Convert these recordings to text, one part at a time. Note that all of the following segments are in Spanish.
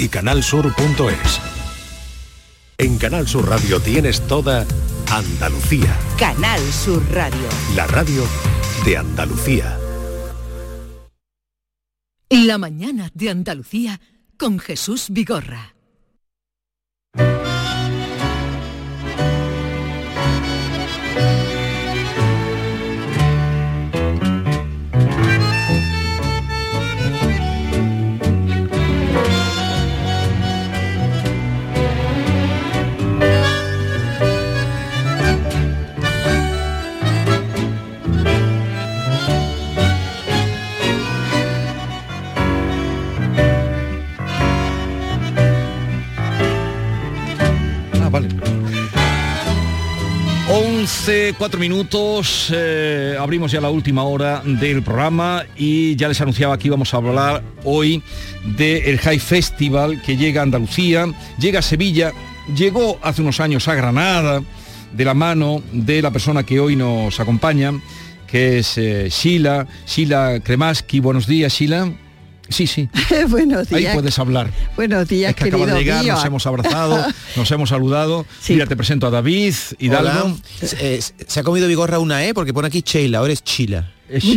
y canalsur.es. En Canal Sur Radio tienes toda Andalucía, Canal Sur Radio. la radio de Andalucía. La mañana de Andalucía con Jesús Vigorra. 11, 4 minutos, eh, abrimos ya la última hora del programa y ya les anunciaba que íbamos a hablar hoy del High Festival que llega a Andalucía, llega a Sevilla, llegó hace unos años a Granada de la mano de la persona que hoy nos acompaña, que es eh, Sheila, Sheila Kremaski. Buenos días, Sheila. Sí, sí. Buenos Ahí días. puedes hablar. Buenos días, Es que acaba querido de llegar, mío. nos hemos abrazado, nos hemos saludado. Mira, te presento a David Hidalgo. Hola. Eh, se ha comido Vigorra una E porque pone aquí Sheila, ahora es Chila.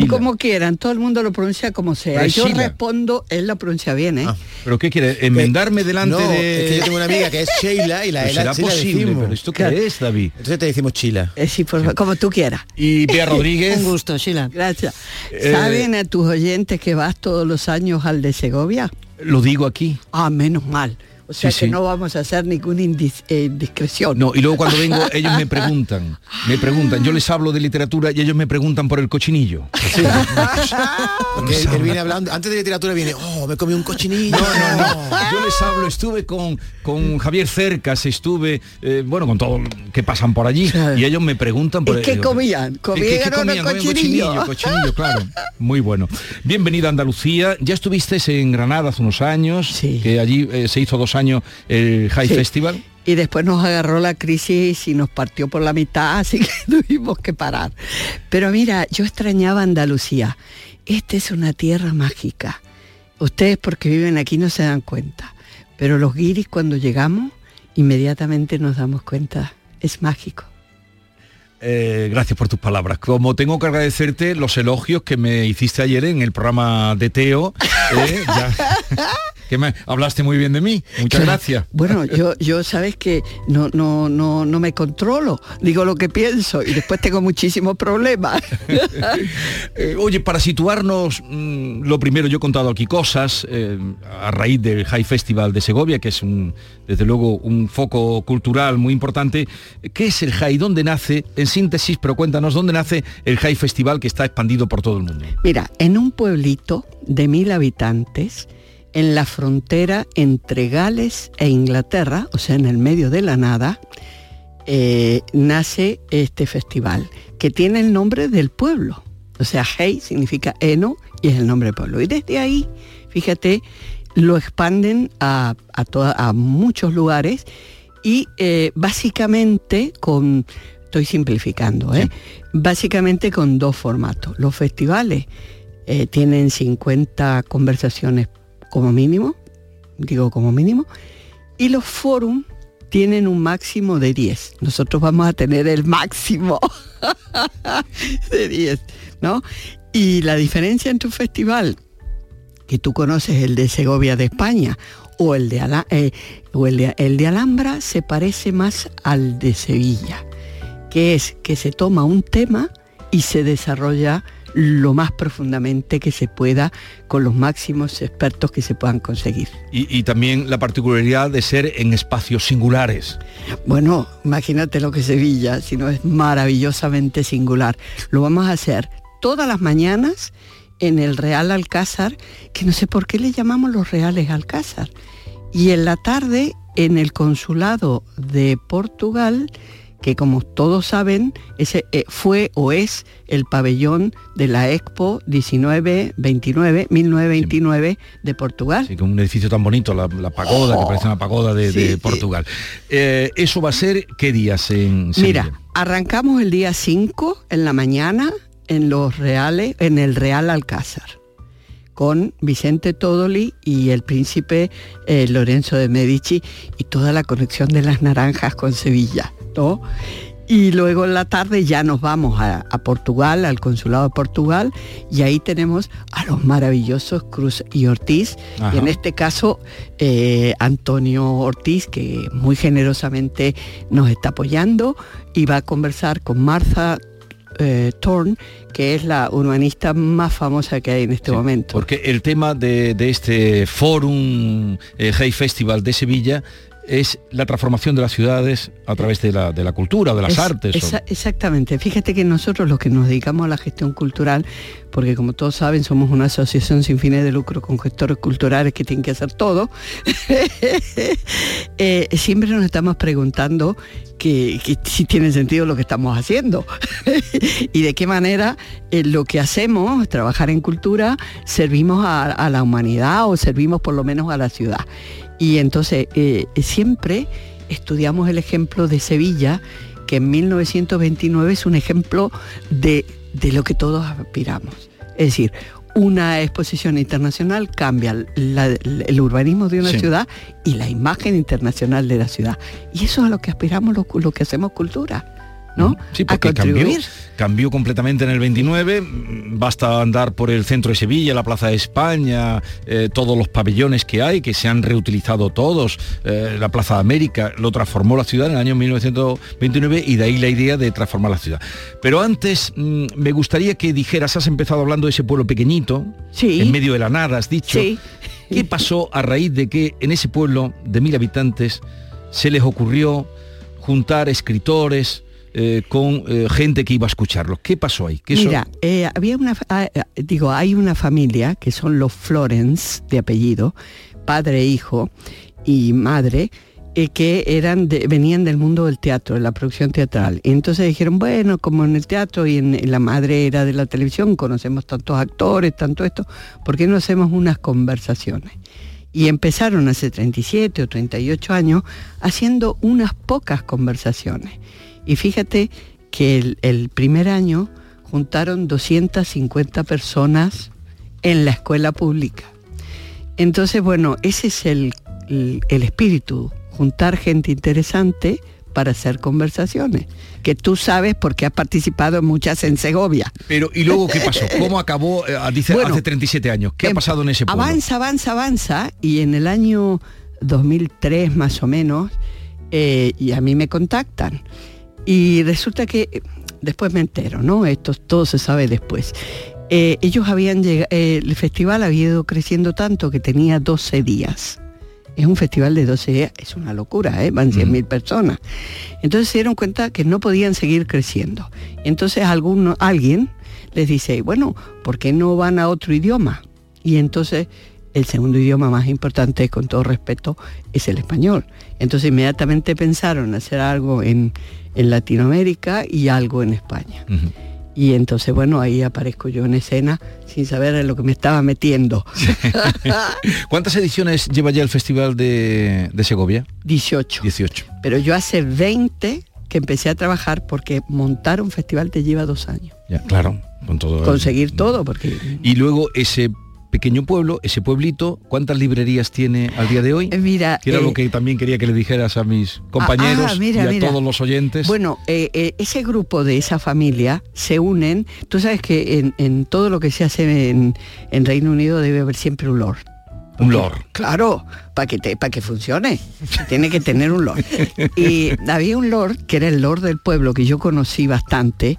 Como quieran, todo el mundo lo pronuncia como sea. Pero Yo respondo, él lo pronuncia bien, ¿eh? ¿Pero qué quiere? ¿Enmendarme delante no, de...? es que yo tengo una amiga que es Sheila y la Pues la será la posible, decimos. pero ¿esto qué es, David? Entonces te decimos Chila. Eh, sí, por favor, como tú quieras. Y Bea Rodríguez. Un gusto, Sheila. Gracias. Eh, ¿Saben a tus oyentes que vas todos los años al de Segovia? Lo digo aquí. Ah, menos mal. O sea Sí, que sí. no vamos a hacer ninguna indis- eh, indiscreción. No, y luego cuando vengo ellos me preguntan, me preguntan, yo les hablo de literatura y ellos me preguntan por el cochinillo. Porque él, él viene hablando, antes de literatura viene, oh, me comí un cochinillo. No, no, no. Yo les hablo, estuve con, con Javier Cercas, estuve, eh, bueno, con todo lo que pasan por allí. Y ellos me preguntan por ¿Y qué comían? ¿qué- qué ¿Comieron comían? cochinillo, cochinillo, claro. Muy bueno. Bienvenida a Andalucía. Ya estuviste en Granada hace unos años, que allí eh, se hizo dos años el High Sí. Festival. Y después nos agarró la crisis y nos partió por la mitad, así que tuvimos que parar. Pero mira, yo extrañaba Andalucía. Esta es una tierra mágica. Ustedes porque viven aquí no se dan cuenta. Pero los guiris cuando llegamos, inmediatamente nos damos cuenta. Es mágico. Eh, gracias por tus palabras. Como tengo que agradecerte los elogios que me hiciste ayer en el programa de Teo, eh, ya- que me hablaste muy bien de mí. Muchas Claro. gracias. Bueno, yo, yo sabes que no, no, no, no me controlo, digo lo que pienso y después tengo muchísimos problemas. Eh, oye, para situarnos, mm, lo primero, yo he contado aquí cosas eh, a raíz del High Festival de Segovia, que es un, desde luego un foco cultural muy importante. ¿Qué es el High? ¿Dónde nace? En síntesis, pero cuéntanos, ¿dónde nace el High Festival que está expandido por todo el mundo? Mira, en un pueblito de mil habitantes, en la frontera entre Gales e Inglaterra, o sea, en el medio de la nada, eh, nace este festival, que tiene el nombre del pueblo. O sea, Hey significa heno y es el nombre del pueblo. Y desde ahí, fíjate, lo expanden a, a toda- a muchos lugares y eh, básicamente con, estoy simplificando, ¿eh? básicamente con dos formatos. Los festivales eh, tienen 50 conversaciones como mínimo, digo como mínimo, y los forums tienen un máximo de 10. Nosotros vamos a tener el máximo de 10, ¿no? Y la diferencia entre un festival que tú conoces, el de Segovia de España, o el de, Ala- eh, o el de, el de Alhambra, se parece más al de Sevilla, que es que se toma un tema y se desarrolla lo más profundamente que se pueda con los máximos expertos que se puedan conseguir. Y, y también la particularidad de ser en espacios singulares. Bueno, imagínate lo que Sevilla, si no es maravillosamente singular. Lo vamos a hacer todas las mañanas en el Real Alcázar, que no sé por qué le llamamos los Reales Alcázar. Y en la tarde en el Consulado de Portugal, que como todos saben, ese eh, fue o es el pabellón de la Expo 1929, 1929 de Portugal. Sí, con un edificio tan bonito, la, la pagoda, que parece una pagoda de, Sí, de sí. Portugal. Eh, ¿Eso va a ser qué días en Sevilla? Mira, arrancamos el día 5 en la mañana en los reales, en el Real Alcázar, con Vicente Todoli y el príncipe eh, Lorenzo de Medici y toda la conexión de las naranjas con Sevilla, ¿no? Y luego en la tarde ya nos vamos a, Portugal, al consulado de Portugal, y ahí tenemos a los maravillosos Cruz y Ortiz, y en este caso eh, Antonio Ortiz, que muy generosamente nos está apoyando, y va a conversar con Martha eh, Thorne, que es la urbanista más famosa que hay en este momento. Porque el tema de, este Forum eh, Hey Festival de Sevilla es la transformación de las ciudades a través de la, de la cultura, de las artes. Exactamente. Fíjate que nosotros los que nos dedicamos a la gestión cultural, porque como todos saben somos una asociación sin fines de lucro con gestores culturales que tienen que hacer todo, eh, siempre nos estamos preguntando que, si tiene sentido lo que estamos haciendo y de qué manera eh, lo que hacemos, trabajar en cultura, servimos a la humanidad o servimos por lo menos a la ciudad. Y entonces eh, siempre estudiamos el ejemplo de Sevilla, que en 1929 es un ejemplo de, lo que todos aspiramos. Es decir, una exposición internacional cambia el urbanismo de una ciudad y la imagen internacional de la ciudad. Y eso es a lo que aspiramos lo que hacemos cultura. ¿No? Sí, porque cambió, cambió, completamente en el 29, basta andar por el centro de Sevilla, la Plaza de España, eh, todos los pabellones que hay, que se han reutilizado todos, eh, la Plaza de América, lo transformó la ciudad en el año 1929 y de ahí la idea de transformar la ciudad. Pero antes mm, me gustaría que dijeras, has empezado hablando de ese pueblo pequeñito, en medio de la nada, has dicho, ¿qué pasó a raíz de que en ese pueblo de mil habitantes se les ocurrió juntar escritores, eh, con eh, gente que iba a escucharlo. ¿Qué pasó ahí? Mira, eh, había una, ah, digo, hay una familia que son los Florence de apellido, padre, e hijo y madre, que eran venían del mundo del teatro, de la producción teatral. Y entonces dijeron, bueno, como en el teatro y en, la madre era de la televisión, conocemos tantos actores, tanto esto, ¿por qué no hacemos unas conversaciones? Y empezaron hace 37 o 38 años haciendo unas pocas conversaciones. Y fíjate que el, primer año juntaron 250 personas en la escuela pública. Entonces, bueno, ese es el, espíritu, juntar gente interesante para hacer conversaciones, que tú sabes porque has participado en muchas en Segovia. Pero, ¿y luego qué pasó? ¿Cómo acabó, eh, dice, hace 37 años? ¿Qué ha em, pasado en ese pueblo? Avanza, avanza, avanza, y en el año 2003 más o menos, eh, y a mí me contactan y resulta que eh, después me entero, ¿no? Esto todo se sabe después. Eh, ellos habían llegado, eh, el festival había ido creciendo tanto que tenía 12 días. Es un festival de 12 días, es una locura, ¿eh? van 100.000 personas. Entonces se dieron cuenta que no podían seguir creciendo. Entonces alguno, alguien les dice, bueno, ¿por qué no van a otro idioma? Y entonces el segundo idioma más importante, con todo respeto, es el español. Entonces inmediatamente pensaron hacer algo en, en Latinoamérica y algo en España. Y entonces, bueno, ahí aparezco yo en escena sin saber en lo que me estaba metiendo. ¿Cuántas ediciones lleva ya el Festival de, Segovia? 18. 18. Pero yo hace 20 que empecé a trabajar porque montar un festival te lleva dos años. Ya, claro, con todo. Conseguir todo, porque... Y luego ese pequeño pueblo, ese pueblito, ¿cuántas librerías tiene al día de hoy? Eh, mira, que era lo eh, que también quería que le dijeras a mis compañeros ah, y a todos los oyentes. Bueno, eh, ese grupo de esa familia se unen. Tú sabes que en, todo lo que se hace en, Reino Unido debe haber siempre un lord. Un lord. Claro, para que, para que funcione. Tiene que tener un lord. Y había un lord, que era el lord del pueblo, que yo conocí bastante,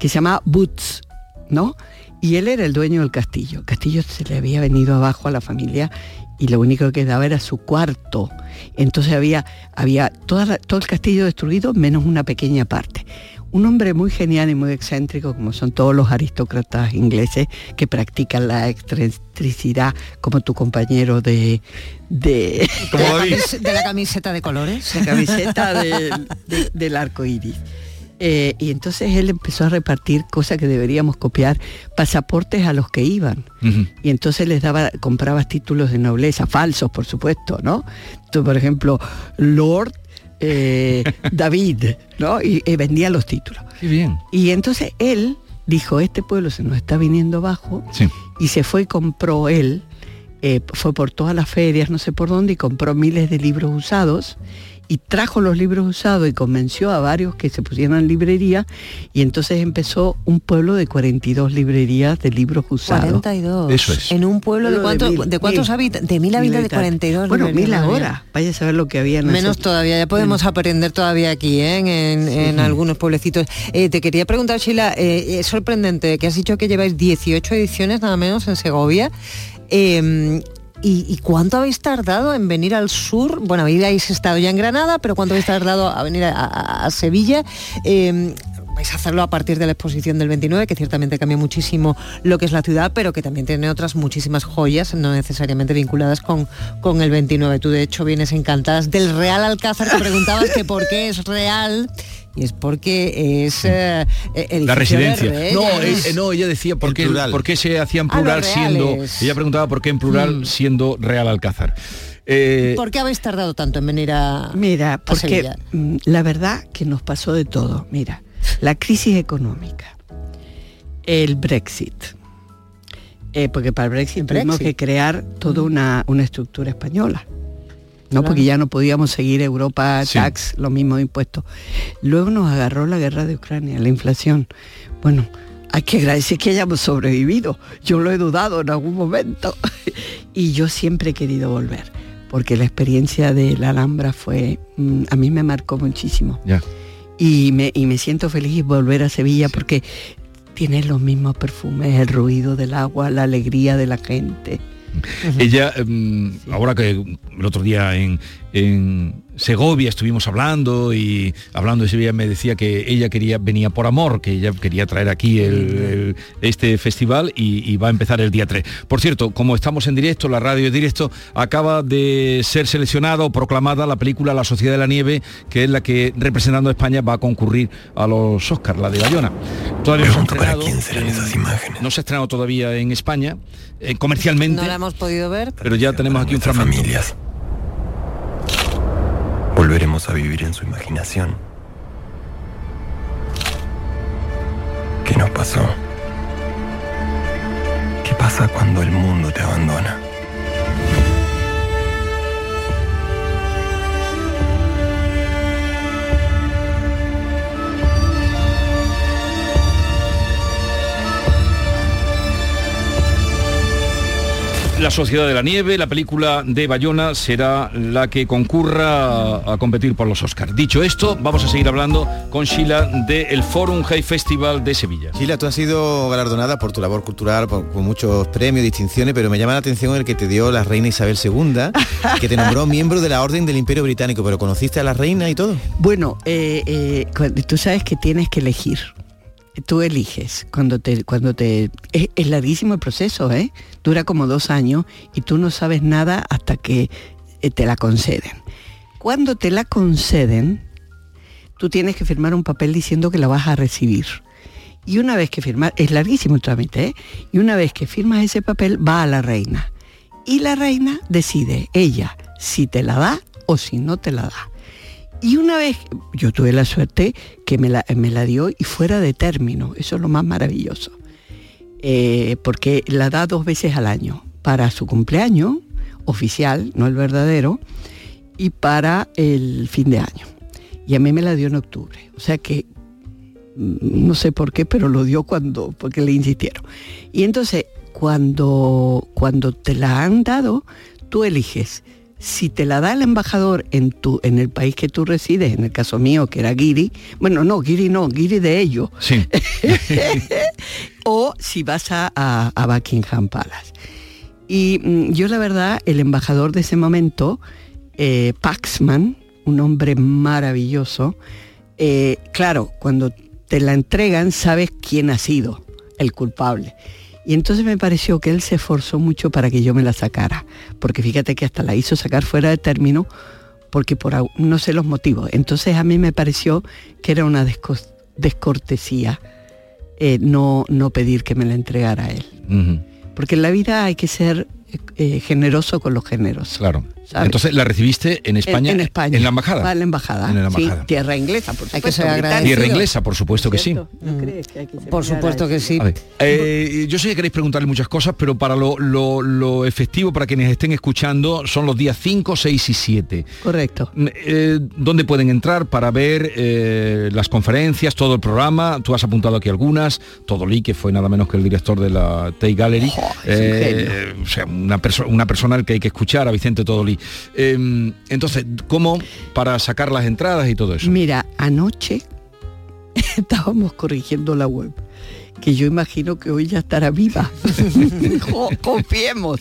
que se llamaba Boots, ¿no? Y él era el dueño del castillo. El castillo se le había venido abajo a la familia y lo único que quedaba era su cuarto. Entonces había, había todo el castillo destruido menos una pequeña parte. Un hombre muy genial y muy excéntrico, como son todos los aristócratas ingleses que practican la excentricidad, como tu compañero de... De, la, camiseta, de colores. La camiseta del arco iris. Eh, y entonces él empezó a repartir cosas que deberíamos copiar, pasaportes a los que iban. Y entonces les daba, comprabas títulos de nobleza, falsos por supuesto, ¿no? Tú, por ejemplo, Lord eh, David, ¿no? Y, vendía los títulos. bien. Y entonces él dijo, este pueblo se nos está viniendo abajo y se fue y compró él, eh, fue por todas las ferias, no sé por dónde, y compró miles de libros usados y trajo los libros usados y convenció a varios que se pusieran en librería y entonces empezó un pueblo de 42 librerías de libros usados. 42. Eso es. En un pueblo de, cuánto- de cuántos habitantes? De mil habitantes, de 42. Bueno, mil ahora. Vaya a saber lo que había en Menos ese- todavía, ya podemos aprender todavía aquí, ¿eh? en, en- en algunos pueblecitos. Eh, te quería preguntar, Sheila, eh, es sorprendente que has dicho que lleváis 18 ediciones nada menos en Segovia. ¿Y, cuánto habéis tardado en venir al sur? Bueno, habéis estado ya en Granada, pero ¿cuánto habéis tardado a venir a, Sevilla? Eh, vais a hacerlo a partir de la exposición del 29, que ciertamente cambia muchísimo lo que es la ciudad, pero que también tiene otras muchísimas joyas, no necesariamente vinculadas con, con el 29. Tú, de hecho, vienes encantadas del Real Alcázar, que preguntabas que por qué es real, y es porque es eh, edificio La de residencia. reyes. No, eh, eh, no, ella decía por qué, por qué se hacía en Ah, plural siendo. Ella preguntaba por qué en plural Mm. siendo Real Alcázar. Eh, ¿Por qué habéis tardado tanto en venir a, Mira, porque mm, la verdad que nos pasó de todo. Mira, la crisis económica, el Brexit, eh, porque para el Brexit, El tuvimos Brexit. que crear toda una, una estructura española. No, Claro. porque ya no podíamos seguir Europa, Sí. tax, los mismos impuestos. Luego nos agarró la guerra de Ucrania, la inflación. Bueno, hay que agradecer que hayamos sobrevivido. Yo lo he dudado en algún momento. y yo siempre he querido volver, porque la experiencia de la Alhambra fue, mm, a mí me marcó muchísimo. ya. Y me, y me siento feliz volver a Sevilla porque tiene los mismos perfumes, el ruido del agua, la alegría de la gente. Ella, mm, ahora que el otro día en, en Segovia estuvimos hablando y hablando de Sevilla me decía que ella quería, venía por amor, que ella quería traer aquí el- el- este festival y, y va a empezar el día 3. Por cierto, como estamos en directo, la radio en directo, acaba de ser seleccionada o proclamada la película La Sociedad de la Nieve, que es la que representando a España va a concurrir a los Oscars, la de Bayona. Todavía no se ha Pregunto para estrenado quién serán esas imágenes. no se ha estrenado todavía en España, eh, comercialmente. No la hemos podido ver. Pero ya tenemos aquí un fragmento. familias. Volveremos a vivir en su imaginación. ¿Qué nos pasó? ¿Qué pasa cuando el mundo te abandona? La Sociedad de la Nieve, la película de Bayona, será la que concurra a, competir por los Oscars. Dicho esto, vamos a seguir hablando con Sheila del Forum High Festival de Sevilla. Sheila, tú has sido galardonada por tu labor cultural, por- con muchos premios, distinciones, pero me llama la atención el que te dio la reina Isabel II, que te nombró miembro de la Orden del Imperio Británico, pero ¿conociste a la reina y todo? Bueno, eh, eh, tú sabes que tienes que elegir. Tú eliges cuando te, cuando te, es, larguísimo el proceso, ¿eh? Dura como dos años y tú no sabes nada hasta que eh, te la conceden. Cuando te la conceden, tú tienes que firmar un papel diciendo que la vas a recibir. Y una vez que firmas, es larguísimo el trámite, ¿eh? Y una vez que firmas ese papel, va a la reina. Y la reina decide, ella, si te la da o si no te la da. Y una vez, yo tuve la suerte que me la, me la dio y fuera de término, eso es lo más maravilloso. Eh, porque la da dos veces al año, para su cumpleaños oficial, no el verdadero, y para el fin de año. Y a mí me la dio en octubre. O sea que mm, no sé por qué, pero lo dio cuando, porque le insistieron. Y entonces, cuando, cuando te la han dado, tú eliges. Si te la da el embajador en, tu, en el país que tú resides, en el caso mío, que era Guiri, bueno, no, Guiri no, Guiri de ellos, Sí. o si vas a, a- a Buckingham Palace. Y mm, yo la verdad, el embajador de ese momento, eh, Paxman, un hombre maravilloso, eh, claro, cuando te la entregan sabes quién ha sido el culpable. Y entonces me pareció que él se esforzó mucho para que yo me la sacara, porque fíjate que hasta la hizo sacar fuera de término, porque por no sé los motivos. Entonces a mí me pareció que era una desco- descortesía eh, no, no pedir que me la entregara a él. Porque en la vida hay que ser, eh, generoso con los generosos. Claro. ¿sabes? Entonces la recibiste en España, En, en España. en la embajada. Va, en la embajada. En la sí, tierra inglesa, por supuesto. Hay que ser británica. agradecido. Tierra inglesa, por supuesto que sí. ¿No crees que hay que ser Por supuesto que sí. Ver, eh, yo sé que queréis preguntarle muchas cosas, pero para lo, lo- lo efectivo, para quienes estén escuchando, son los días 5, 6 y 7. Correcto. Mm, eh, ¿Dónde pueden entrar para ver eh, las conferencias, todo el programa? Tú has apuntado aquí algunas. Todo Lee, que fue nada menos que el director de la Tate Gallery. es un o sea, una, perso- una persona al que hay que escuchar, a Vicente Todolí. Eh, entonces, ¿cómo para sacar las entradas y todo eso? Mira, anoche estábamos corrigiendo la web, que yo imagino que hoy ya estará viva. Confiemos.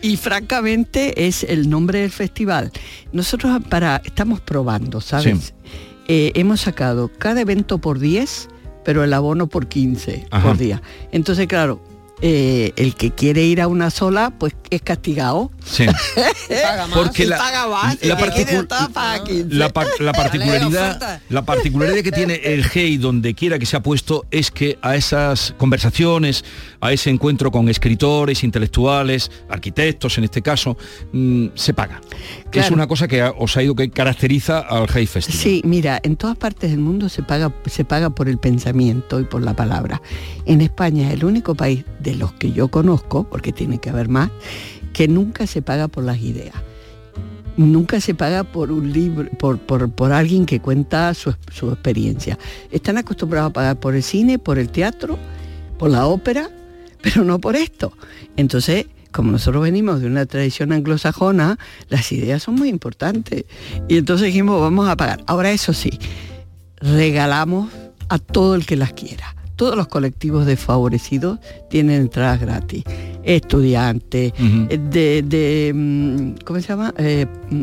Y francamente es el nombre del festival. Nosotros para estamos probando, ¿sabes? Sí. Eh, hemos sacado cada evento por 10, pero el abono por 15 Ajá. por día. Entonces, claro, eh, el que quiere ir a una sola, pues es castigado. Sí. Paga más. Porque la, paga más, la el que quiere particu- otra paga 15. la par- la particularidad la particularidad que tiene el GEI donde quiera que se ha puesto es que a esas conversaciones a ese encuentro con escritores intelectuales arquitectos en este caso mm, se paga que es Claro. una cosa que os ha ido que caracteriza al GEI Festival Sí, mira, en todas partes del mundo se paga, se paga por el pensamiento y por la palabra. En España es el único país de los que yo conozco, porque tiene que haber más, que nunca se paga por las ideas. Nunca se paga por un libro, por, por, por alguien que cuenta su, su experiencia. Están acostumbrados a pagar por el cine, por el teatro, por la ópera, pero no por esto. Entonces, como nosotros venimos de una tradición anglosajona, las ideas son muy importantes. Y entonces dijimos, vamos a pagar. Ahora eso sí, regalamos a todo el que las quiera. Todos los colectivos desfavorecidos tienen entradas gratis. Estudiantes, eh, de, de, mm, ¿cómo se llama? Eh, mm,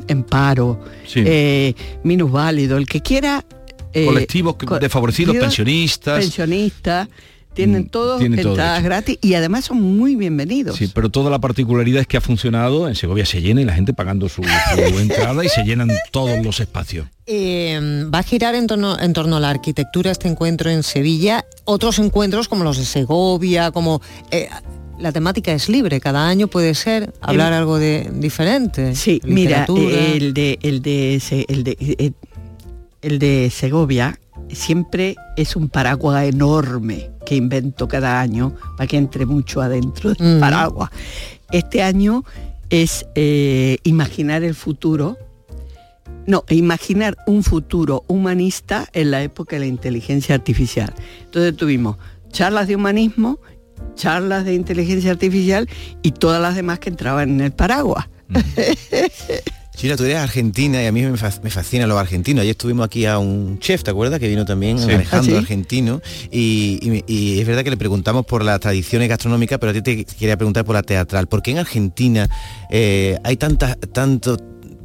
Sí. eh, minusválido, el que quiera. eh, colectivos desfavorecidos pensionistas pensionistas, tienen Mm, todos tienen todo entradas gratis y además son muy bienvenidos. Sí, pero toda la particularidad es que ha funcionado, en Segovia se llena y la gente pagando su, su entrada y se llenan todos los espacios. Eh, va a girar en torno, en torno a la arquitectura este encuentro en Sevilla. Otros encuentros como los de Segovia, como... eh, la temática es libre, cada año puede ser hablar algo de diferente. Sí, mira, literatura. el de el de el de eh, el de Segovia siempre es un paraguas enorme que invento cada año para que entre mucho adentro del Mm. paraguas. Este año es eh, imaginar el futuro. No, imaginar un futuro humanista en la época de la inteligencia artificial. Entonces tuvimos charlas de humanismo, charlas de inteligencia artificial y todas las demás que entraban en el paraguas. China, tú eres argentina y a mí me, fa- me fascina lo argentino. Ayer estuvimos aquí a un chef, ¿te acuerdas? Que vino también, Sí. Alejandro, ¿Ah, sí? argentino. Y, y me- y es verdad que le preguntamos por las tradiciones gastronómicas, pero a ti te quería preguntar por la teatral. ¿Por qué en Argentina eh, hay tantas, tanto,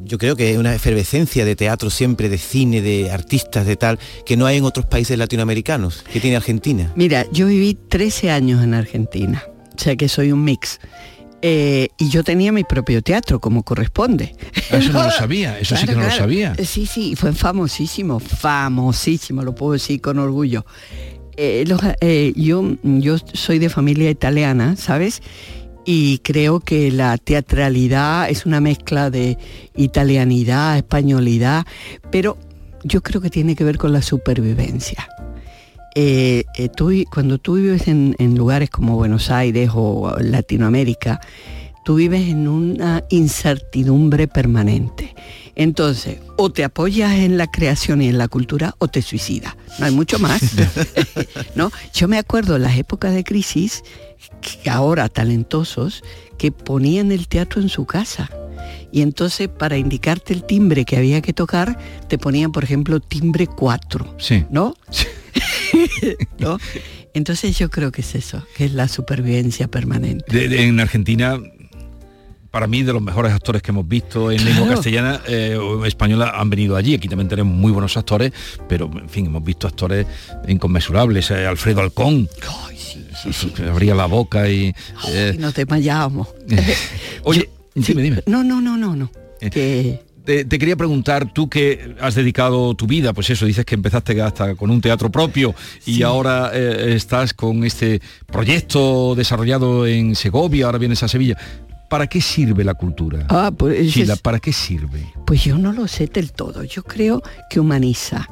yo creo que una efervescencia de teatro siempre, de cine, de artistas, de tal, que no hay en otros países latinoamericanos? ¿Qué tiene Argentina? Mira, yo viví 13 años en Argentina, o sea que soy un mix. Eh, y yo tenía mi propio teatro, como corresponde. Ah, Eso no lo sabía, eso sí que no lo sabía. Sí, sí, fue famosísimo, famosísimo, lo puedo decir con orgullo. Eh, los- eh, yo, yo soy de familia italiana, ¿sabes? Y creo que la teatralidad es una mezcla de italianidad, españolidad, pero yo creo que tiene que ver con la supervivencia. Eh, eh, tú cuando tú vives en, en lugares como Buenos Aires o Latinoamérica, tú vives en una incertidumbre permanente. Entonces, o te apoyas en la creación y en la cultura o te suicidas. No hay mucho más. ¿no? Yo me acuerdo en las épocas de crisis, que ahora talentosos, que ponían el teatro en su casa. Y entonces para indicarte el timbre que había que tocar, te ponían, por ejemplo, timbre 4. Sí. ¿no? ¿No? Entonces yo creo que es eso, que es la supervivencia permanente. De- de- en Argentina, para mí, de los mejores actores que hemos visto en lengua Claro. castellana eh, o española han venido allí. Aquí también tenemos muy buenos actores, pero en fin, hemos visto actores inconmensurables. eh, Alfredo Alcón, Ay, sí, sí, sí. que abría la boca y... eh, Ay, nos desmayábamos. oye, dime, dime. No, no, no, no, no. Eh, Que Te, te quería preguntar, tú que has dedicado tu vida, pues eso, dices que empezaste hasta con un teatro propio y ahora eh, estás con este proyecto desarrollado en Segovia, ahora vienes a Sevilla. ¿para qué sirve la cultura? Ah, pues, es- ¿para qué sirve? Pues yo no lo sé del todo. Yo creo que humaniza.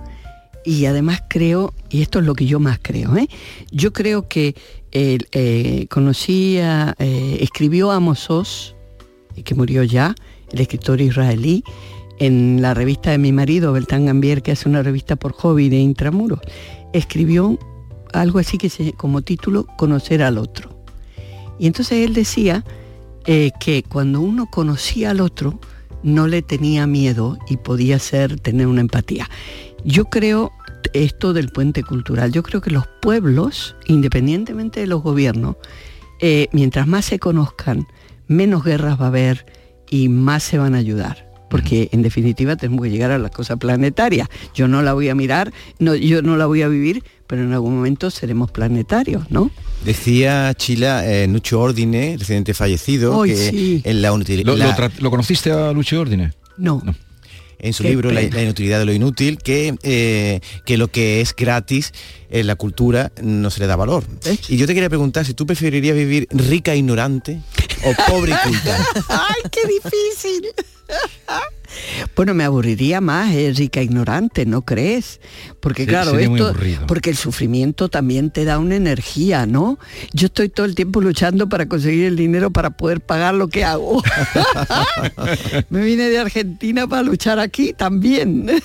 Y además creo, y esto es lo que yo más creo, ¿eh? yo creo que eh, eh, conocí a, eh, escribió Amos Oz, eh, que murió ya, el escritor israelí, en la revista de mi marido, Beltrán Gambier, que hace una revista por hobby de intramuros. Escribió algo así que se, como título, Conocer al otro. Y entonces él decía eh, que cuando uno conocía al otro, no le tenía miedo y podía ser, tener una empatía. Yo creo esto del puente cultural, yo creo que los pueblos, independientemente de los gobiernos, eh, mientras más se conozcan, menos guerras va a haber y más se van a ayudar. Porque en definitiva tenemos que llegar a la cosa planetaria. Yo no la voy a mirar, no, yo no la voy a vivir, pero en algún momento seremos planetarios, ¿no? Decía Chila, eh, Nucho Ordine, recientemente fallecido, que sí. en, la ¿Lo, la- lo conociste a Lucho Ordine? No. En su Qué libro la, inutilidad de lo inútil, que, eh, que lo que es gratis en la cultura no se le da valor. Y yo te quería preguntar si tú preferirías vivir rica e ignorante o pobre y culta. ¡Ay, qué difícil! Bueno, me aburriría más, eh, rica ignorante, ¿no crees? Porque Sí, claro, esto, porque el sufrimiento también te da una energía, ¿no? Yo estoy todo el tiempo luchando para conseguir el dinero para poder pagar lo que hago. me vine de Argentina para luchar aquí también.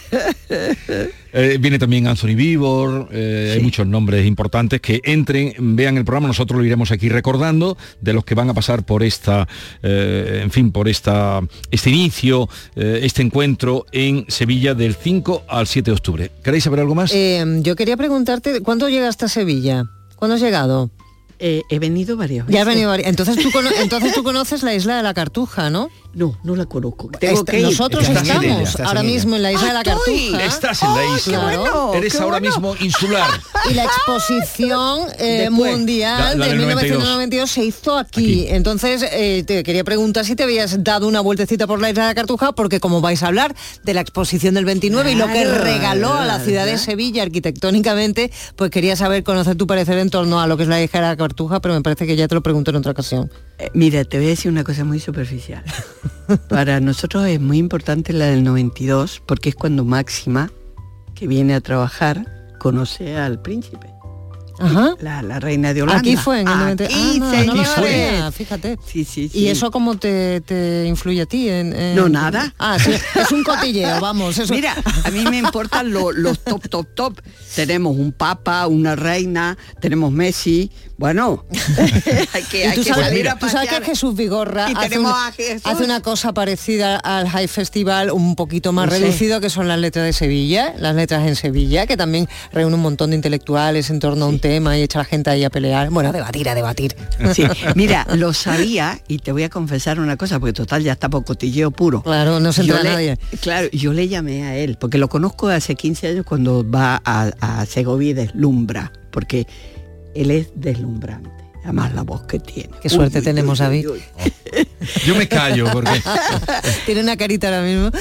Eh, viene también Anthony Vivor, eh, hay muchos nombres importantes que entren, vean el programa, nosotros lo iremos aquí recordando de los que van a pasar por esta, eh, en fin, por esta, este inicio, eh, este encuentro en Sevilla del 5 al 7 de octubre. ¿Queréis saber algo más? Eh, yo quería preguntarte, ¿cuándo llegaste a Sevilla? ¿Cuándo has llegado? Eh, he venido varias veces. Ya has venido vari- Entonces tú, entonces tú conoces la isla de la Cartuja, ¿no? No, no la conozco. Tengo Esta- que ir. nosotros Estás estamos ella, estás ahora en mismo en la isla de la. Cartuja. Estás en la ¡Ay, isla. bueno, Eres ahora bueno! mismo insular. Y la exposición eh, mundial La- la de del 1992 se hizo aquí. Aquí. Entonces, eh, te quería preguntar si te habías dado una vueltecita por la isla de la Cartuja, porque como vais a hablar de la exposición del 29 y lo que Claro, regaló a la ciudad de. Sevilla arquitectónicamente, pues quería saber, conocer tu parecer en torno a lo que es la isla de la Cartuja, pero me parece que ya te lo pregunto en otra ocasión. Eh, Mira, te voy a decir una cosa muy superficial. Para nosotros es muy importante la del 92 porque es cuando Máxima, que viene a trabajar, conoce al príncipe, Ajá. la, la reina de Holanda. Aquí fue en el 90. Aquí, Ah, no, no lo señores. sabía, fíjate. Sí, sí, ¿Y sí. eso cómo te, te influye a ti? En, en- No, nada. Ah, sí, es un cotilleo, vamos. Eso. Mira, a mí me importan lo- los top, top, top. Tenemos un papa, una reina, tenemos Messi. Bueno, hay que, Y hay tú que sabes, salir a tú sabes que. Jesús Vigorra Y hace, tenemos un- a Jesús. hace una cosa parecida al High Festival, un poquito más No sé. reducido, que son las letras de Sevilla, las letras en Sevilla, que también reúne un montón de intelectuales en torno a un tema y echa a la gente ahí a pelear. Bueno, a debatir, a debatir. Sí, mira, lo sabía y te voy a confesar una cosa, porque total ya está por cotilleo puro. Claro, no se entera le- nadie. Claro, yo le llamé a él, porque lo conozco hace 15 años cuando va a, a Segovia y deslumbra, porque él es deslumbrante. Además la voz que tiene. Qué suerte Uy, tenemos, uy, David. uy, uy. Yo me callo porque, Tiene una carita ahora mismo.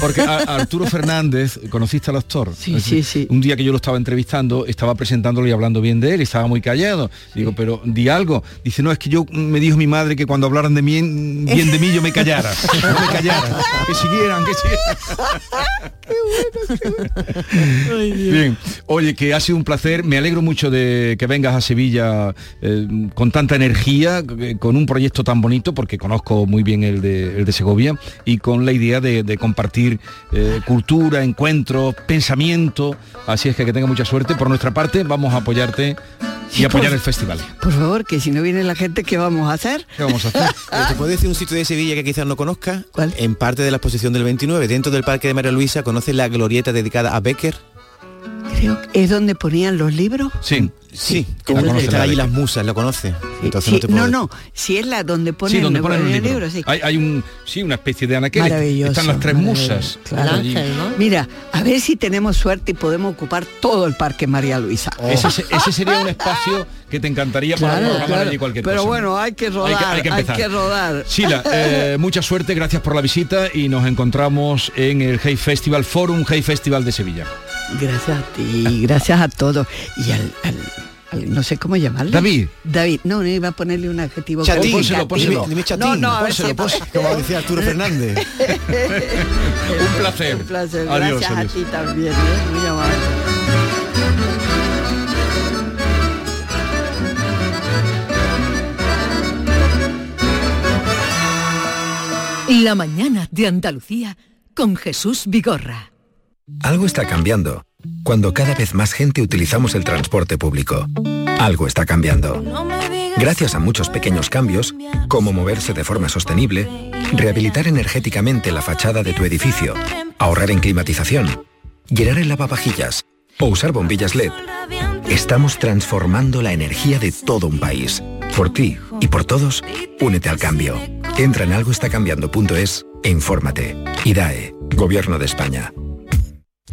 porque a- a Arturo Fernández, ¿conociste al actor? Sí, sí, sí. Un día que yo lo estaba entrevistando, estaba presentándolo y hablando bien de él, estaba muy callado. Digo, pero di algo. Dice, no, es que yo me dijo mi madre que cuando hablaran de mí, bien de mí, yo me callara. No me callara. Que siguieran, que siguieran. Bien, oye, que ha sido un placer. Me alegro mucho de que vengas a Sevilla eh, con tanta energía, eh, con un proyecto tan bonito, porque conozco muy bien el de, el de Segovia, y con la idea de, de compartir eh, cultura, encuentros, pensamiento. Así es que que tenga mucha suerte. Por nuestra parte, vamos a apoyarte y Sí, apoyar por- el festival. Por favor, que si no viene la gente, ¿qué vamos a hacer? ¿Qué vamos a hacer? ¿Te puedo decir un sitio de Sevilla que quizás no conozca? ¿Cuál? En parte de la exposición del 29, dentro del Parque de María Luisa, ¿conoces la glorieta dedicada a Becker? Creo que es donde ponían los libros. Sí. Sí, como están Becker. las musas, ¿lo conoce? Entonces Sí, no te puedo no, si es la donde ponen, Sí, donde ponen los el libros. libro, sí. hay, hay un, sí, una especie de anaquel. Maravilloso, Están las tres musas. Mira, a ver si tenemos suerte y podemos ocupar todo el Parque María Luisa. Ese, se- ese sería un espacio que te encantaría para Claro, programar claro. allí cualquier Pero cosa. bueno, hay que rodar, hay que, empezar. rodar. Sheila, eh, mucha suerte, gracias por la visita y nos encontramos en el Hey Festival, Forum Hey Festival de Sevilla. Gracias a ti, gracias a todos. Y al, al- no sé cómo llamarle. David. David, no, no iba a ponerle un adjetivo. Chatín, pónselo, pónselo. Dime, dime chatín, No, no, a ver pónselo, si- pónselo, como decía Arturo Fernández. Un placer. Un placer, Adiós, gracias adiós. a ti también, ¿eh? muy amable. La mañana de Andalucía con Jesús Vigorra. Algo está cambiando cuando cada vez más gente utilizamos el transporte público. Algo está cambiando. Gracias a muchos pequeños cambios, como moverse de forma sostenible, rehabilitar energéticamente la fachada de tu edificio, ahorrar en climatización, llenar el lavavajillas o usar bombillas LED, estamos transformando la energía de todo un país. Por ti y por todos, únete al cambio. Entra en algoestacambiando.es e infórmate. IDAE, Gobierno de España.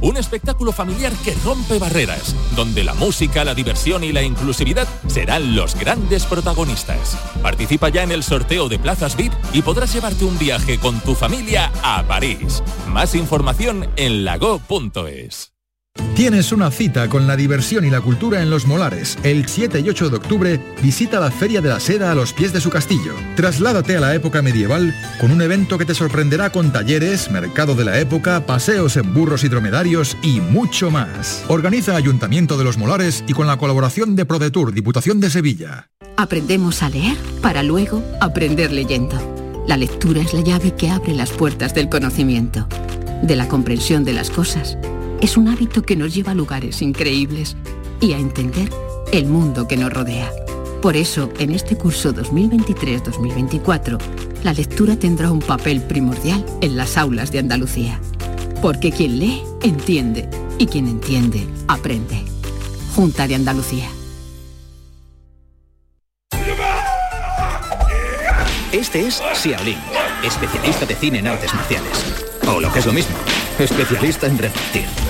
Un espectáculo familiar que rompe barreras, donde la música, la diversión y la inclusividad serán los grandes protagonistas. Participa ya en el sorteo de plazas VIP y podrás llevarte un viaje con tu familia a París. Más información en lago.es. Tienes una cita con la diversión y la cultura en Los Molares. El 7 y 8 de octubre visita la Feria de la Seda a los pies de su castillo. Trasládate a la época medieval con un evento que te sorprenderá con talleres, mercado de la época, paseos en burros y dromedarios y mucho más. Organiza Ayuntamiento de Los Molares y con la colaboración de ProDetour, Diputación de Sevilla. Aprendemos a leer para luego aprender leyendo. La lectura es la llave que abre las puertas del conocimiento, de la comprensión de las cosas. Es un hábito que nos lleva a lugares increíbles y a entender el mundo que nos rodea. Por eso, en este curso 2023-2024, la lectura tendrá un papel primordial en las aulas de Andalucía. Porque quien lee, entiende, y quien entiende, aprende. Junta de Andalucía. Este es Xiaolin, especialista de cine en artes marciales. O lo que es lo mismo, especialista en repartir.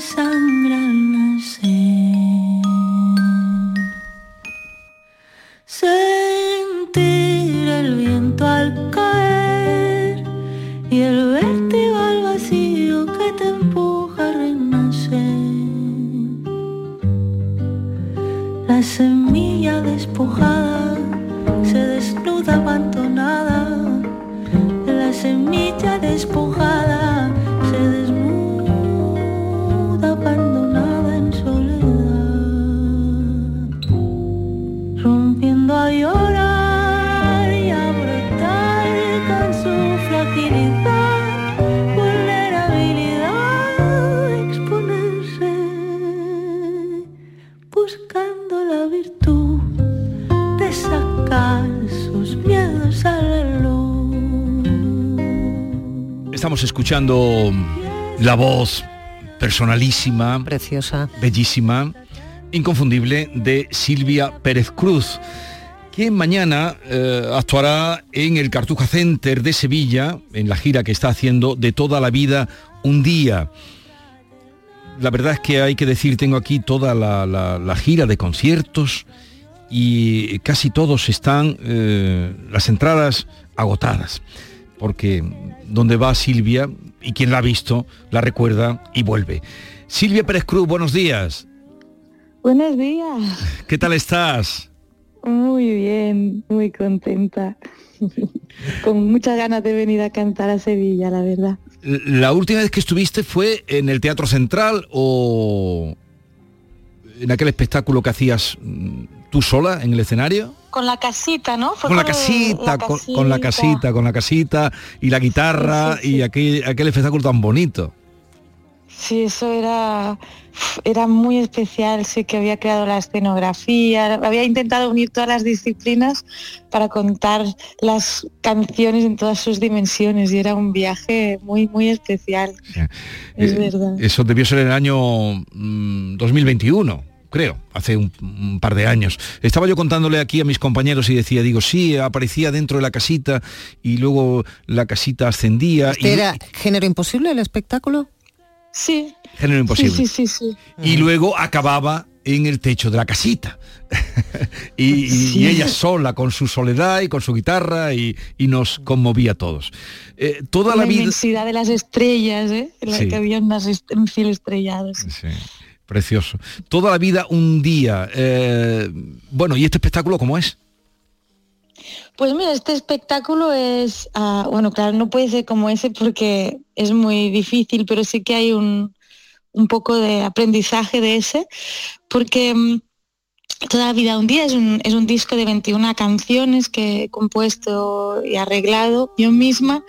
Sangre al nacer. Sentir el viento al caer y el vértigo al vacío que te empuja a renacer. La semilla despojada se desnuda abandonada la semilla despojada Escuchando la voz personalísima, preciosa, bellísima, inconfundible de Silvia Pérez Cruz, que mañana eh, actuará en el Cartuja Center de Sevilla, en la gira que está haciendo de toda la vida un día. La verdad es que hay que decir, tengo aquí toda la, la- la gira de conciertos y casi todos están eh, las entradas agotadas, porque donde va Silvia y quien la ha visto la recuerda y vuelve. Silvia Pérez Cruz, buenos días. Buenos días. ¿Qué tal estás? Muy bien, muy contenta. Con muchas ganas de venir a cantar a Sevilla, la verdad. ¿La última vez que estuviste fue en el Teatro Central o en aquel espectáculo que hacías mm, tú sola en el escenario? Con la casita, ¿no? Fue Con la con casita, con, la casita, con la casita y la guitarra y aquel, aquel espectáculo tan bonito. Sí, eso era, era muy especial. Sí que había creado la escenografía, había intentado unir todas las disciplinas para contar las canciones en todas sus dimensiones y era un viaje muy, muy especial. Es Eh, verdad. Eso debió ser el año mm, 2021, creo, hace un, un par de años. Estaba yo contándole aquí a mis compañeros y decía, digo, sí, aparecía dentro de la casita y luego la casita ascendía. ¿Este y, era género imposible el espectáculo? Sí. Género imposible. Sí, sí, sí, sí. y luego acababa en el techo de la casita. y, y- Sí. y ella sola, con su soledad y con su guitarra, y, y nos conmovía a todos. Eh, toda la, la vida... inmensidad de las estrellas, ¿eh? En la Sí. que había unas est- un cielo estrellado. sí. Precioso. Toda la vida un día. eh, bueno, ¿y este espectáculo cómo es? Pues mira, este espectáculo es, ah, bueno, claro, no puede ser como ese porque es muy difícil, pero sí que hay un, un poco de aprendizaje de ese, porque mm, Toda la vida un día es un, es un disco de 21 canciones que he compuesto y arreglado yo misma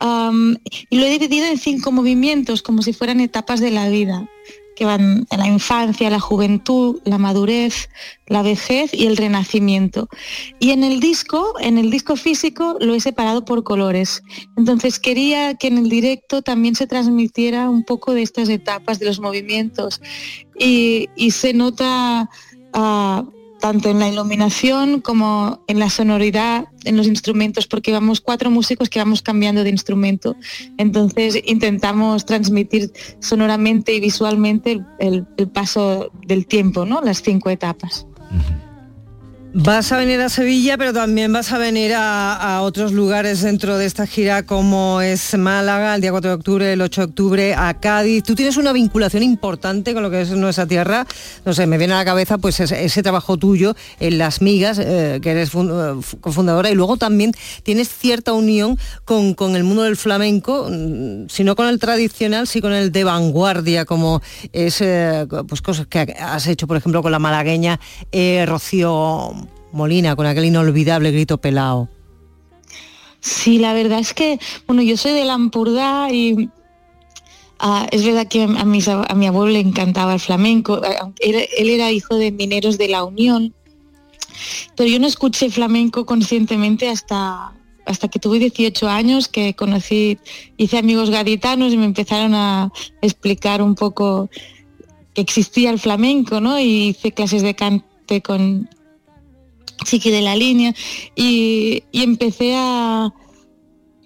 y lo he dividido en cinco movimientos como si fueran etapas de la vida que van en la infancia, la juventud, la madurez, la vejez y el renacimiento. Y en el disco, en el disco físico, lo he separado por colores. Entonces quería que en el directo también se transmitiera un poco de estas etapas, de los movimientos. Y, y se nota ah, tanto en la iluminación como en la sonoridad, en los instrumentos, porque vamos cuatro músicos que vamos cambiando de instrumento. Entonces intentamos transmitir sonoramente y visualmente el, paso del tiempo, ¿no? Las cinco etapas. Vas a venir a Sevilla, pero también vas a venir a, otros lugares dentro de esta gira como es Málaga, el día 4 de octubre, el 8 de octubre, a Cádiz. Tú tienes una vinculación importante con lo que es nuestra tierra. No sé, me viene a la cabeza pues ese, trabajo tuyo en Las Migas, eh, que eres eh, fu- cofundadora, y luego también tienes cierta unión con, con el mundo del flamenco, mm, si no con el tradicional, sí con el de vanguardia, como es eh, pues cosas que has hecho, por ejemplo, con la malagueña Rocío Molina, con aquel inolvidable grito pelado. Sí, la verdad es que, bueno, yo soy de Lampurdá y ah, es verdad que a, mis a mi abuelo le encantaba el flamenco, eh, él, él era hijo de mineros de la Unión, pero yo no escuché flamenco conscientemente hasta, hasta que tuve 18 años, que conocí, hice amigos gaditanos y me empezaron a explicar un poco que existía el flamenco, ¿no? Y hice clases de cante con Chiqui de la línea y, y empecé a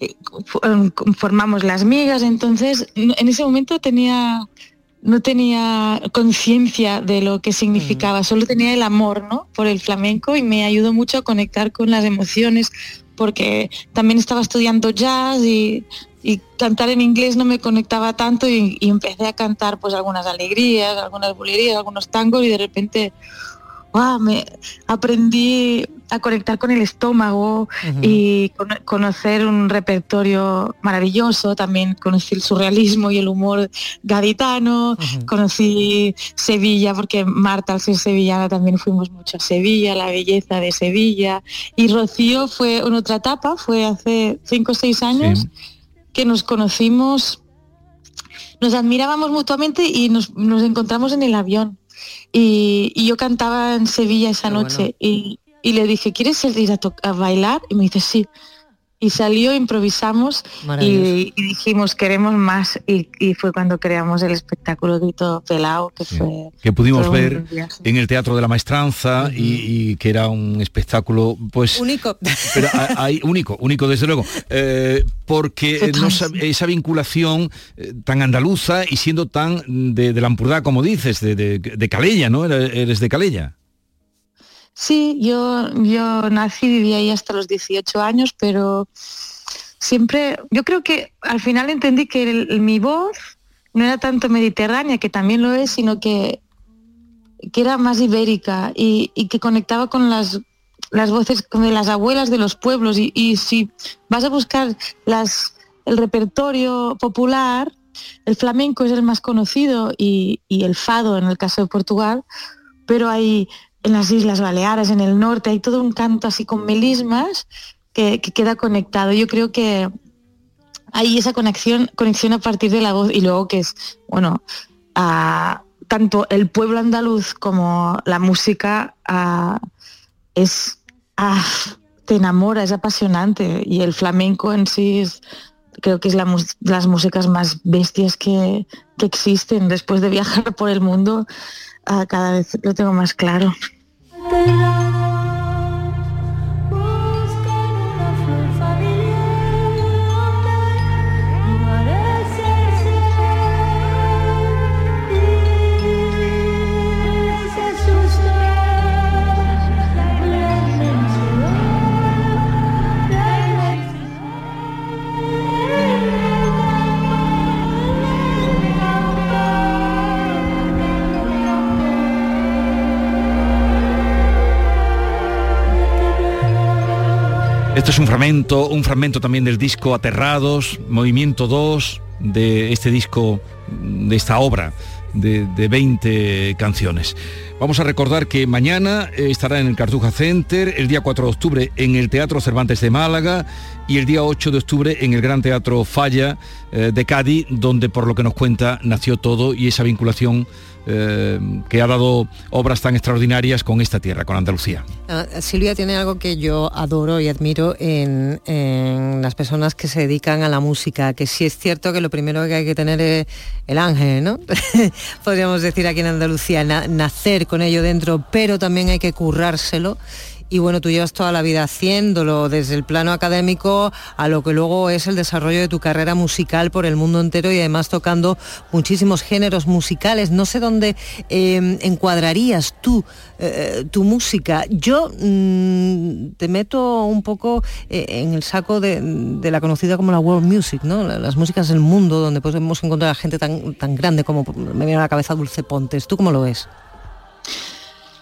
eh, em, formamos las migas entonces en ese momento tenía no tenía conciencia de lo que significaba solo tenía el amor ¿no? por el flamenco y me ayudó mucho a conectar con las emociones porque también estaba estudiando jazz y, y cantar en inglés no me conectaba tanto y, y empecé a cantar pues algunas alegrías algunas bulerías algunos tangos y de repente ¡guau! me aprendí a conectar con el estómago y cono- conocer un repertorio maravilloso. También conocí el surrealismo y el humor gaditano. Conocí Sevilla porque Marta al ser sevillana también fuimos mucho a Sevilla, la belleza de Sevilla. Y Rocío fue en otra etapa, fue hace cinco o seis años que nos conocimos, nos admirábamos mutuamente y nos, nos encontramos en el avión. Y, y yo cantaba en Sevilla esa noche y, y le dije, ¿quieres salir a, a bailar? Y me dice, sí. Y salió, improvisamos y, y dijimos, queremos más. Y, y fue cuando creamos el espectáculo Grito Pelao, que fue... que pudimos ver en el Teatro de la Maestranza y, y que era un espectáculo pues único. pero ha- hay único único desde luego. Eh, porque eh, no esa vinculación eh, tan andaluza y siendo tan de, de la Ampurdá como dices de, de, de Calella no Eres- eres de Calella Sí, yo, yo nací, viví ahí hasta los 18 años, pero siempre, yo creo que al final entendí que mi voz no era tanto mediterránea, que también lo es, sino que, que era más ibérica y, que conectaba con las, las voces de las abuelas de los pueblos. Y, si vas a buscar el repertorio popular, el flamenco es el más conocido y, y el fado en el caso de Portugal, pero hay en las Islas Baleares, en el norte, hay todo un canto así con melismas que, que queda conectado. Yo creo que hay esa conexión, conexión a partir de la voz y luego que es, bueno, tanto el pueblo andaluz como la música es, te enamora, es apasionante y el flamenco en sí es, creo que es la las músicas más bestias que, que existen. Después de viajar por el mundo, ah, cada vez lo tengo más claro. the Esto es un fragmento, un fragmento también del disco Aterrados, Movimiento 2, de este disco, de esta obra de, de 20 canciones. Vamos a recordar que mañana eh, estará en el Cartuja Center, el día 4 de octubre en el Teatro Cervantes de Málaga y el día 8 de octubre en el Gran Teatro Falla eh, de Cádiz, donde por lo que nos cuenta nació todo y esa vinculación eh, que ha dado obras tan extraordinarias con esta tierra, con Andalucía. Ah, Silvia tiene algo que yo adoro y admiro en, las personas que se dedican a la música, que sí es cierto que lo primero que hay que tener es el ángel, ¿no? Podríamos decir aquí en Andalucía, na- nacer con ello dentro, pero también hay que currárselo. Y bueno, tú llevas toda la vida haciéndolo, desde el plano académico a lo que luego es el desarrollo de tu carrera musical por el mundo entero y además tocando muchísimos géneros musicales. No sé dónde eh, encuadrarías tú eh, tu música. Yo mm, te meto un poco eh, en el saco de, la conocida como la world music, ¿no? La- Las músicas del mundo, donde podemos encontrar a gente tan, tan grande como me viene a la cabeza Dulce Pontes. ¿Tú cómo lo ves?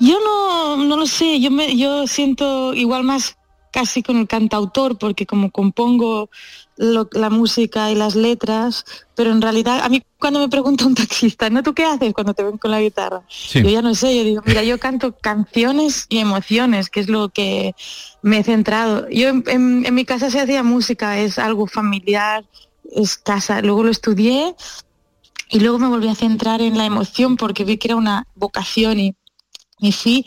Yo no, no lo sé, yo, me, yo siento igual más casi con el cantautor, porque como compongo lo- la música y las letras, pero en realidad a mí cuando me pregunta un taxista, ¿no tú qué haces cuando te ven con la guitarra? Sí. Yo ya no sé, yo digo, mira, yo canto canciones y emociones, que es lo que me he centrado. Yo en, en- en mi casa se hacía música, es algo familiar, es casa, luego lo estudié y luego me volví a centrar en la emoción porque vi que era una vocación y me fui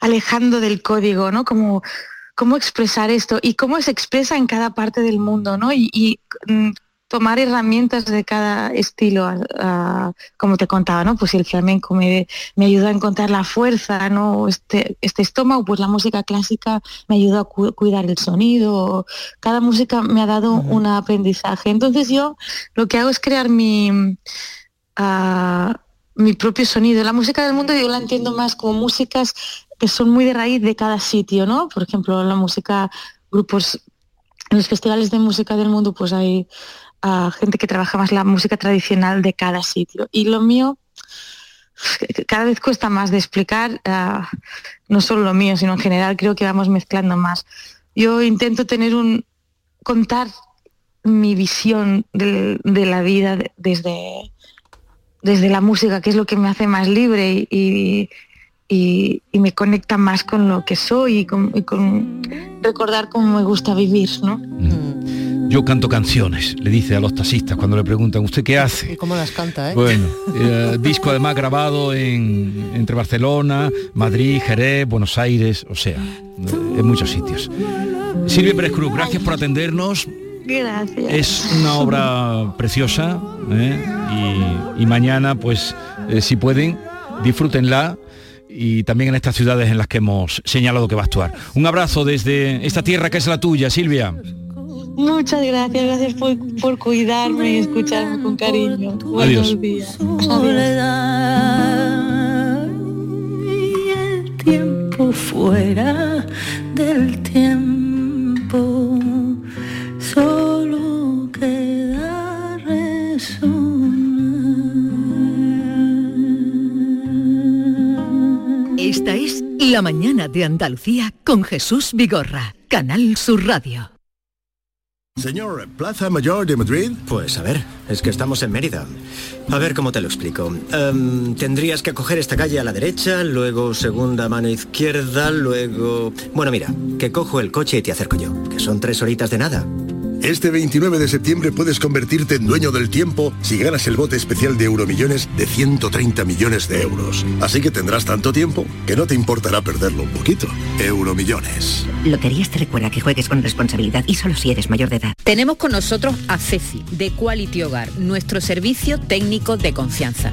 alejando del código, ¿no? Como cómo expresar esto y cómo se expresa en cada parte del mundo, ¿no? Y, y, mm, tomar herramientas de cada estilo, ah, ah, como te contaba, ¿no? Pues el flamenco me, me ayudó a encontrar la fuerza, ¿no? Este, este estómago, pues la música clásica me ayudó a cu- cuidar el sonido. Cada música me ha dado un aprendizaje. Entonces yo lo que hago es crear mi, ah, mi propio sonido. La música del mundo yo la entiendo más como músicas que son muy de raíz de cada sitio, ¿no? Por ejemplo, la música, grupos, en los festivales de música del mundo, pues hay gente que trabaja más la música tradicional de cada sitio. Y lo mío cada vez cuesta más de explicar, ah, no solo lo mío, sino en general creo que vamos mezclando más. Yo intento tener un, contar mi visión de, de la vida de- desde, desde la música, que es lo que me hace más libre y, y- y me conecta más con lo que soy y con, y con recordar cómo me gusta vivir, ¿no? Yo canto canciones, le dice a los taxistas cuando le preguntan, ¿usted qué hace? ¿Y cómo las canta, eh? Bueno, eh, disco además grabado en, entre Barcelona, Madrid, Jerez, Buenos Aires, o sea, en muchos sitios. Silvia Pérez Cruz, gracias por atendernos. Gracias. Es una obra preciosa ¿eh? y, y mañana, pues, eh, si pueden, disfrútenla y también en estas ciudades en las que hemos señalado que va a actuar. Un abrazo desde esta tierra que es la tuya, Silvia. Muchas gracias, gracias por, por cuidarme y escucharme con cariño. Adiós. Buenos días. Adiós. soledad y el tiempo fuera del tiempo solo queda Esta es La mañana de Andalucía con Jesús Vigorra, Canal Sur Radio. Señor, Plaza Mayor de Madrid. Pues a ver, es que estamos en Mérida. A ver cómo te lo explico. Em, tendrías que coger esta calle a la derecha, luego segunda mano izquierda, luego... Bueno, mira, que cojo el coche y te acerco yo, que son tres horitas de nada. Este 29 de septiembre puedes convertirte en dueño del tiempo si ganas el bote especial de Euromillones de 130 millones de euros. Así que tendrás tanto tiempo que no te importará perderlo un poquito. Euromillones. Loterías te recuerda que juegues con responsabilidad y solo si eres mayor de edad. Tenemos con nosotros a Ceci, de Quality Hogar, nuestro servicio técnico de confianza.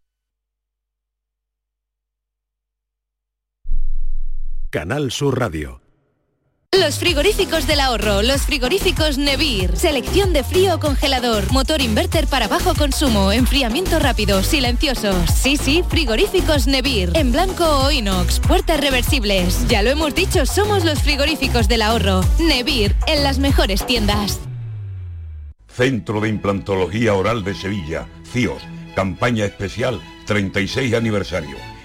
Canal Sur Radio. Los frigoríficos del ahorro, los frigoríficos Nevir. Selección de frío o congelador, motor inverter para bajo consumo, enfriamiento rápido, silenciosos. Sí, sí, frigoríficos Nevir. En blanco o inox, puertas reversibles. Ya lo hemos dicho, somos los frigoríficos del ahorro. Nevir, en las mejores tiendas. Centro de Implantología Oral de Sevilla, CIOS, campaña especial 36 aniversario.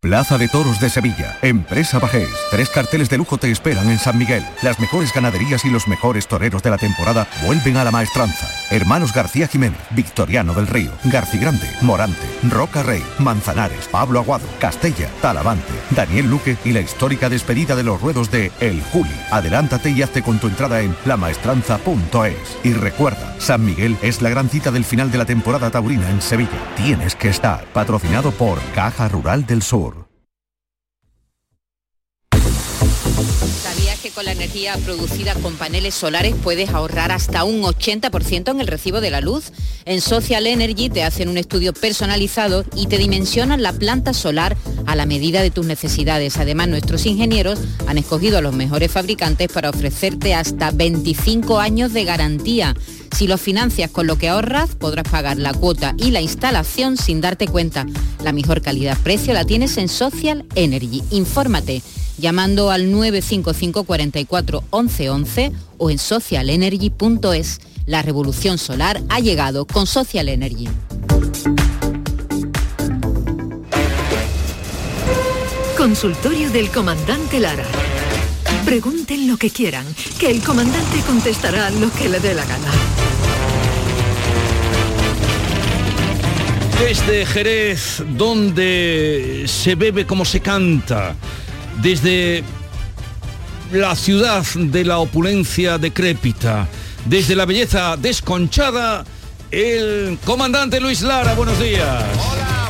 Plaza de Toros de Sevilla, Empresa Bajés. Tres carteles de lujo te esperan en San Miguel. Las mejores ganaderías y los mejores toreros de la temporada vuelven a la maestranza. Hermanos García Jiménez, Victoriano del Río, Grande, Morante, Roca Rey, Manzanares, Pablo Aguado, Castella, Talavante, Daniel Luque y la histórica despedida de los ruedos de El Juli. Adelántate y hazte con tu entrada en lamaestranza.es. Y recuerda, San Miguel es la gran cita del final de la temporada taurina en Sevilla. Tienes que estar. Patrocinado por Caja Rural del Sur. Con la energía producida con paneles solares puedes ahorrar hasta un 80% en el recibo de la luz? En Social Energy te hacen un estudio personalizado y te dimensionan la planta solar a la medida de tus necesidades. Además, nuestros ingenieros han escogido a los mejores fabricantes para ofrecerte hasta 25 años de garantía. Si lo financias con lo que ahorras, podrás pagar la cuota y la instalación sin darte cuenta. La mejor calidad-precio la tienes en Social Energy. Infórmate llamando al 955 44 11 11 o en socialenergy.es. La revolución solar ha llegado con Social Energy. Consultorio del comandante Lara. Pregunten lo que quieran, que el comandante contestará lo que le dé la gana. Desde Jerez, donde se bebe como se canta, desde la ciudad de la opulencia decrépita, desde la belleza desconchada, el comandante Luis Lara, buenos días.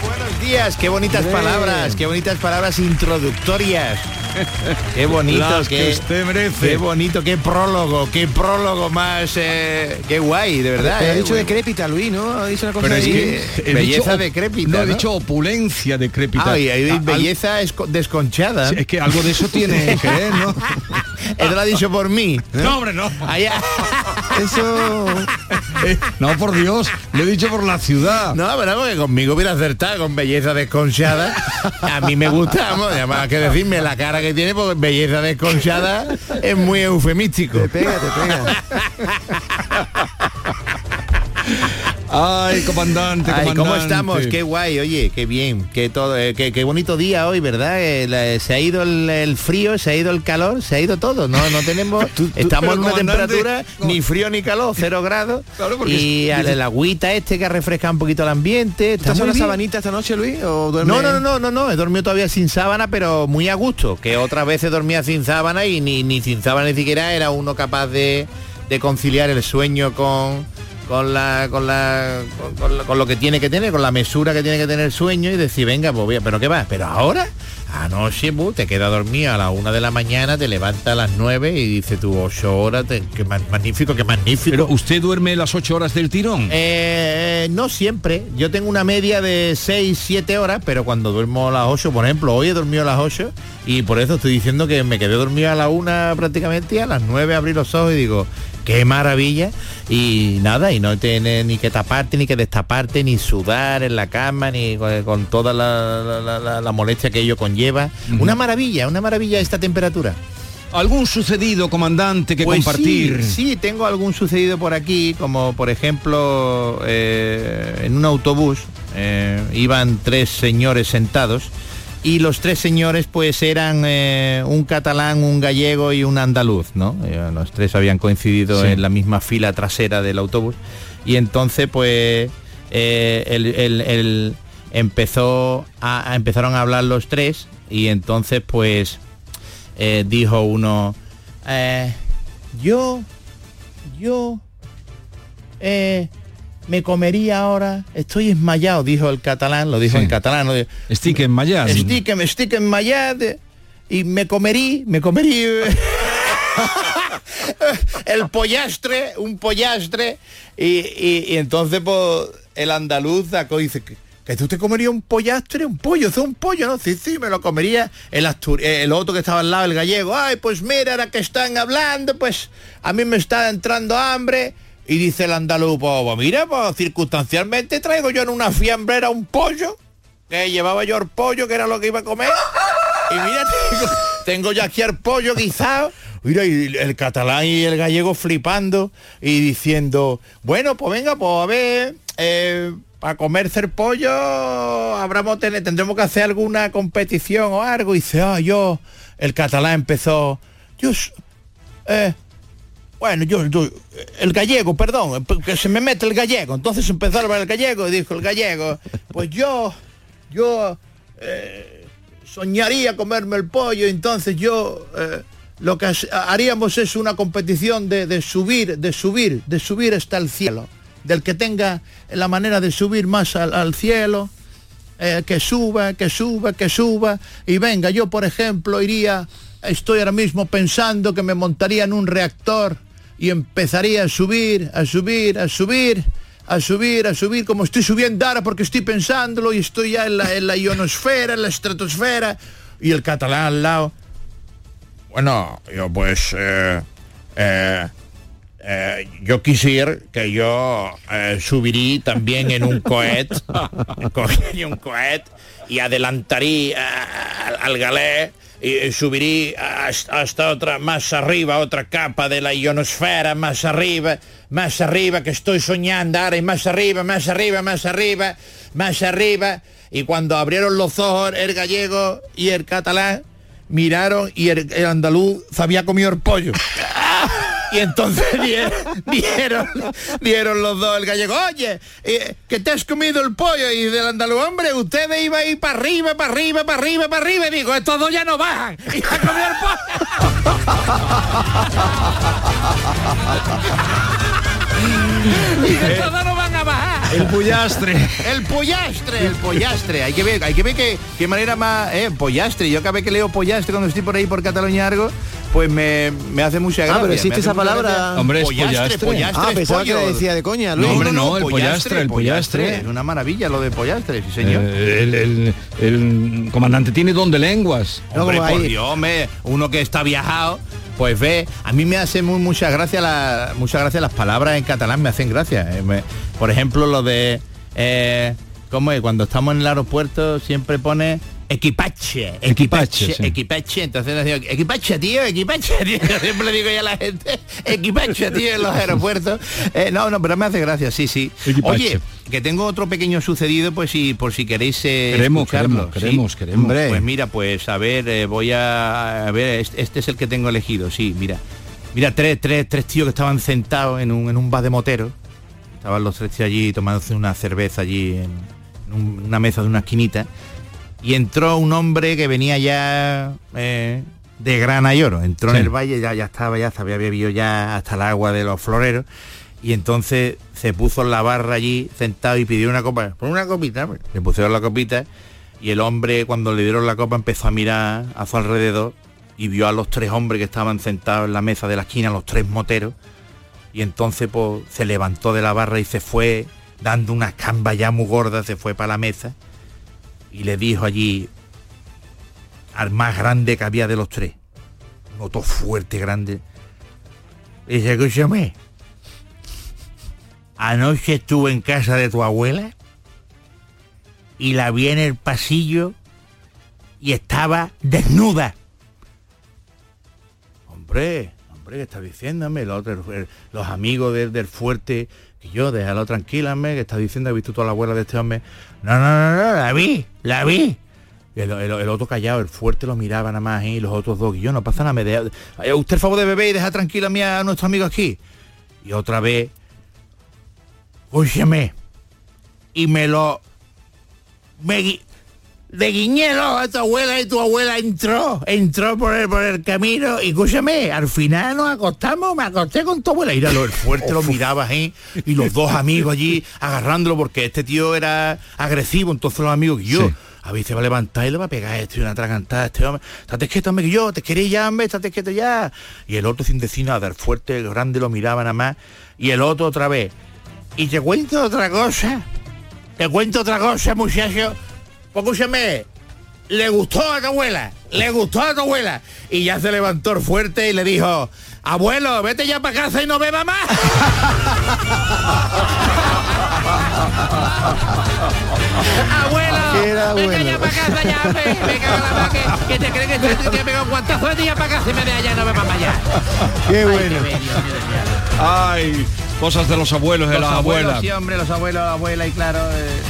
Buenos días, qué bonitas Bien. palabras, qué bonitas palabras introductorias. Qué bonito, Las que qué, usted merece. Qué bonito, qué prólogo, qué prólogo más, eh, qué guay, de verdad. Pero ha eh, dicho güey. decrépita, Luis, ¿no? Ha dicho una cosa Pero es ahí. que He belleza dicho- decrépita, No, he dicho opulencia decrépita. Ah, y al- belleza esco- desconchada. Sí, es que algo de eso tiene que ver, ¿no? Él lo ha dicho por mí. No, hombre, no. Allá. Eso... No, por Dios, lo he dicho por la ciudad. No, pero porque conmigo hubiera acertado con belleza desconchada. A mí me gusta, vamos, además que decirme la cara que tiene, porque belleza desconchada es muy eufemístico. Te pega, te pega. Ay, comandante, Ay, comandante. ¿cómo estamos? Qué guay, oye, qué bien, qué todo, eh, qué, qué bonito día hoy, ¿verdad? Eh, la- se ha ido el, el frío, se ha ido el calor, se ha ido todo, no, no tenemos, estamos en una temperatura ni frío ni calor, cero grados, Claro, y es- al- el agüita este que refresca un poquito el ambiente, está ¿Estás una bien. sabanita esta noche, Luis? ¿O duerme- No, no, no, no, no, no, he dormido todavía sin sábana, pero muy a gusto, que otras veces dormía sin sábana y ni, ni sin sábana ni siquiera era uno capaz de, de conciliar el sueño con, con la con la con, con la- con lo que tiene que tener, con la mesura que tiene que tener el sueño y decir, venga, pues voy a- pero qué va, pero ahora, anoche bu, te queda dormido a las una de la mañana, te levantas a las nueve y dice tú ocho horas, te- qué ma- magnífico, qué magnífico. Pero usted duerme las ocho horas del tirón. Eh, no siempre. Yo tengo una media de 6, 7 horas, pero cuando duermo a las 8, por ejemplo, hoy he dormido a las 8 y por eso estoy diciendo que me quedé dormido a la 1 prácticamente y a las 9 abrí los ojos y digo, qué maravilla. Y nada, y no tiene ni que taparte, ni que destaparte, ni sudar en la cama, ni con, con toda la, la- la- molestia que ello conlleva. Una maravilla, una maravilla esta temperatura. ¿Algún sucedido, comandante, que Pues compartir? Sí, sí, tengo algún sucedido por aquí, como por ejemplo eh, en un autobús eh, iban tres señores sentados y los tres señores pues eran eh, un catalán, un gallego y un andaluz, ¿no? Eh, los tres habían coincidido Sí. en la misma fila trasera del autobús y entonces pues eh, el- el- el- empezó a, empezaron a hablar los tres y entonces pues dijo uno, yo, yo, eh, me comería ahora, estoy esmayado, dijo el catalán, lo dijo Sí. en catalán, lo dijo, Estic en Mayas. estic, estic enmayado y me comerí, me comerí el pollastre, un pollastre y, y- y entonces pues el andaluz sacó dice que, que tú te comerías un pollastre, un pollo, es un pollo, ¿no? Sí, sí, me lo comería el astur- el otro que estaba al lado, el gallego, ay, pues mira, ahora que están hablando, pues a mí me está entrando hambre. Y dice el andaluz, pues, pues mira, pues circunstancialmente traigo yo en una fiambrera un pollo, que llevaba yo el pollo, que era lo que iba a comer. Y mira, tengo, tengo ya aquí el pollo guisado. Mira, y el catalán y el gallego flipando y diciendo, bueno, pues venga, pues a ver, eh, para comerse el pollo habremos tener, tendremos que hacer alguna competición o algo. Y dice, ah, yo, el catalán empezó, yo, eh, bueno, yo, el gallego, perdón, que se me mete el gallego. Entonces empezó a el gallego y dijo el gallego, pues yo, yo eh, soñaría comerme el pollo, entonces yo eh, lo que haríamos es una competición de, de subir, de subir, de subir hasta el cielo. Del que tenga la manera de subir más al, al cielo, eh, que suba, que suba, que suba. Y venga, yo por ejemplo iría, estoy ahora mismo pensando que me montaría en un reactor y empezaría a subir, a subir, a subir, a subir, a subir, como estoy subiendo ahora porque estoy pensándolo y estoy ya en la, en la ionosfera, en la estratosfera. Y el catalán al lado. Bueno, yo pues... eh, eh, eh, yo quisiera que yo eh, subiría también en un cohet, cogería un cohet y adelantaría al galé y subiría hasta, otra, más arriba, otra capa de la ionosfera, más arriba, más arriba, que estoy soñando ahora, y más arriba, más arriba, más arriba, más arriba. Y cuando abrieron los ojos el gallego y el catalán, miraron y el, andaluz había comido el pollo. Y entonces dieron, dieron, los dos el gallego, oye, eh, que te has comido el pollo y del andaluz, hombre, ustedes iban a ir para arriba, para arriba, para arriba, para arriba, y digo, estos dos ya no bajan. Y se ha comido el pollo. El pollastre. El pollastre, el pollastre. Hay que ver, hay que ver qué, qué manera más, eh, pollastre. Yo cada vez que leo pollastre cuando estoy por ahí por Cataluña algo, pues me, me hace mucha gracia. Ah, pero existe esa palabra. gracia. Hombre, es pollastre, pollastre. pollastre, Ah, pensaba que le decía de coña, Luis. No, hombre, no, el pollastre, el pollastre. Es una maravilla lo de pollastre, sí señor. Eh, el, el- el comandante tiene don de lenguas. Hombre, por Dios, hombre, uno que está viajado, pues ve, a mí me hace muy, mucha gracia la, muchas gracias las palabras en catalán me hacen gracia. Eh, por ejemplo, lo de eh, ¿cómo es? Cuando estamos en el aeropuerto siempre pone equipache, Equipache, equipache, sí. equipache, entonces les digo, equipache, tío, equipache, tío. siempre le digo ya a la gente, equipache, tío, en los aeropuertos. Eh, no, no, pero me hace gracia, sí, sí. Equipache. Oye, que tengo otro pequeño sucedido, pues si por si queréis eh, Queremos, escucharlo, queremos, ¿sí? queremos, queremos. Hombre, Pues mira, pues a ver, eh, voy a, a ver, este, este es el que tengo elegido, sí, mira. Mira, tres, tres, tres tíos que estaban sentados en un, en un bar de motero. Estaban los tres tíos allí tomándose una cerveza allí en, en un- una mesa de una esquinita. Y entró un hombre que venía ya eh, de grana y oro. Entró Sí. en el valle, ya, ya estaba, ya había bebido ya hasta el agua de los floreros. Y entonces se puso en la barra allí sentado y pidió una copa. Por una copita, hombre. le pusieron la copita y el hombre cuando le dieron la copa empezó a mirar a su alrededor y vio a los tres hombres que estaban sentados en la mesa de la esquina, los tres moteros. Y entonces pues, se levantó de la barra y se fue dando unas cambas ya muy gordas, se fue para la mesa y le dijo allí al más grande que había de los tres, un otro fuerte, grande, le dice, escúchame, anoche estuve en casa de tu abuela y la vi en el pasillo y estaba desnuda. Hombre, hombre, ¿qué estás diciéndome? Los, el- los amigos del, del fuerte, que yo, déjalo tranquila, hombre, que estás diciendo, ¿has visto tú a la abuela de este hombre? No, no, no, no, la vi, la vi. Y el, otro callado, el fuerte lo miraba nada más ¿eh? y los otros dos, y yo, no pasa nada, me deja, eh, usted el favor de beber y deja tranquila a, mí a nuestro amigo aquí. Y otra vez, óyeme, y me lo... Me, de guiñelo a tu abuela y tu abuela entró, entró por el, por el camino y escúchame, al final nos acostamos, me acosté con tu abuela. Míralo, el fuerte lo miraba ahí y los dos amigos allí agarrándolo porque este tío era agresivo, entonces los amigos que yo. Sí. A veces va a levantar y le va a pegar este y una atragantada a este hombre. Estate quieto, hombre, que yo, te quería ya, hombre, estate quieto ya. Y el otro sin decir nada, el fuerte, el grande lo miraba nada más. Y el otro otra vez. Y te cuento otra cosa. Te cuento otra cosa, muchacho. Pues escúchame, le gustó a tu abuela, le gustó a tu abuela. Y ya se levantó fuerte y le dijo, abuelo, vete ya para casa y no beba más. abuelo, bueno. ya para casa ya, me, me cago en la mar, que, que te crees que te que pega un guantazo de ya para casa y me de allá y no beba más allá. Qué Ay, bueno. qué bello. Ay, Cosas de los abuelos, de Los las abuelos, abuelas. Sí, hombre, los abuelos, la abuela y claro. eh,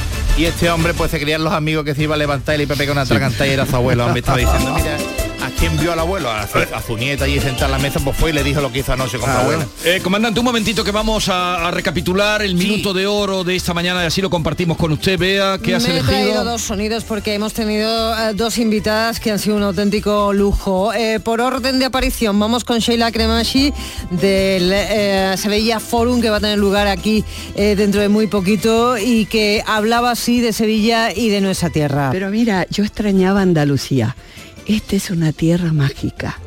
y este hombre pues se creían los amigos que se iba a levantar y le iba a pegar una tragantada y era su abuelo. Hombre, estaba diciendo, mira, ¿a quién vio al abuelo? A, su- a su nieta allí sentada en la mesa, pues fue y le dijo lo que hizo anoche con su abuela. Eh, comandante, un momentito que vamos a, a recapitular el minuto de oro de esta mañana y así lo compartimos con usted. Vea que has Me he traído elegido. dos sonidos porque hemos tenido eh, dos invitadas que han sido un auténtico lujo. Eh, por orden de aparición, vamos con Sheila Cremashi del eh, Sevilla Forum que va a tener lugar aquí eh, dentro de muy poquito y que hablaba así de Sevilla y de nuestra tierra. Pero mira, yo extrañaba Andalucía. Esta es una tierra mágica.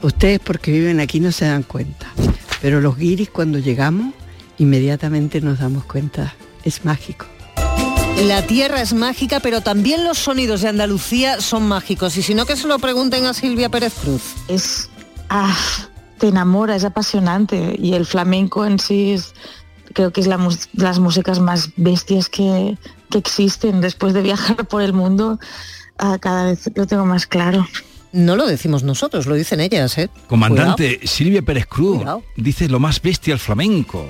Ustedes porque viven aquí no se dan cuenta. Pero los guiris cuando llegamos, inmediatamente nos damos cuenta. Es mágico. La tierra es mágica, pero también los sonidos de Andalucía son mágicos. Y si no, que se lo pregunten a Silvia Pérez Cruz. Es, ah, te enamora, es apasionante y el flamenco en sí es, creo que es la las músicas más bestias que, que existen. Después de viajar por el mundo, ah, cada vez lo tengo más claro. No lo decimos nosotros, lo dicen ellas, ¿eh? Comandante, Silvia Pérez Cruz Cuidado. dice lo más bestia al flamenco.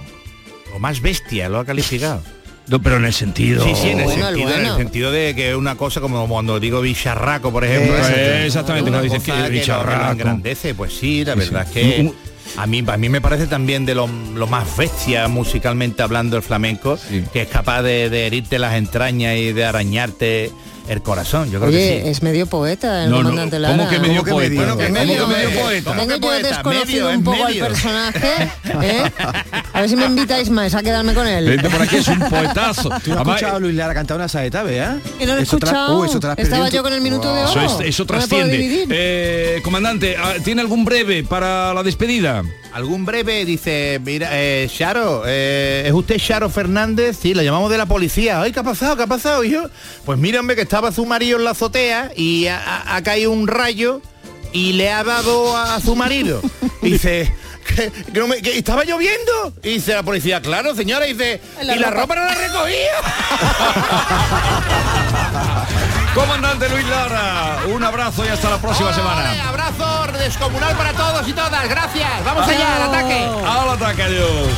Lo más bestia, lo ha calificado. No, pero en el sentido. Sí, sí, en el, Bueno, sentido, en el bueno. sentido de que es una cosa como cuando digo bicharraco, por ejemplo. ¿eh? exactamente, cuando dices que lo- bicharraco. engrandece, pues sí, la Sí, verdad sí. es que Un- a mí, a mí me parece también de lo, lo más bestia musicalmente hablando el flamenco, que es capaz de, de herirte las entrañas y de arañarte el corazón. Yo creo Oye, que sí. es medio poeta el No, no, comandante ¿cómo Lara. que medio ¿Cómo que poeta? medio? Bueno, que ¿Cómo medio, medio eh, poeta? ¿Cómo Tengo que yo poeta? desconocido Medio, un poco al personaje. ¿eh? A ver si me invitáis más a quedarme con él. Vente por aquí, es un poetazo. Tú no has Además, escuchado a Luis Lara cantar una saeta, ¿vea? Que no lo he Eso escuchado. Uh, eso Estaba yo con el minuto de Eso, es- eso trasciende. Eh, comandante, ah, ¿tiene algún breve para la despedida? Algún breve dice, mira, eh, Charo, eh, ¿es usted Charo Fernández? Sí, la llamamos de la policía. Ay, ¿qué ha pasado? ¿Qué ha pasado? Y yo, pues mírame que estaba su marido en la azotea y ha, ha- ha caído un rayo y le ha dado a, a su marido. Y dice, ¿que, que no me- que estaba lloviendo? Y dice la policía, claro, señora, y dice, La y la ropa- ropa no la recogía. Comandante Luis Lara, un abrazo y hasta la próxima semana. Abrazo descomunal para todos y todas. Gracias. Vamos allá, al ataque. Al ataque, adiós.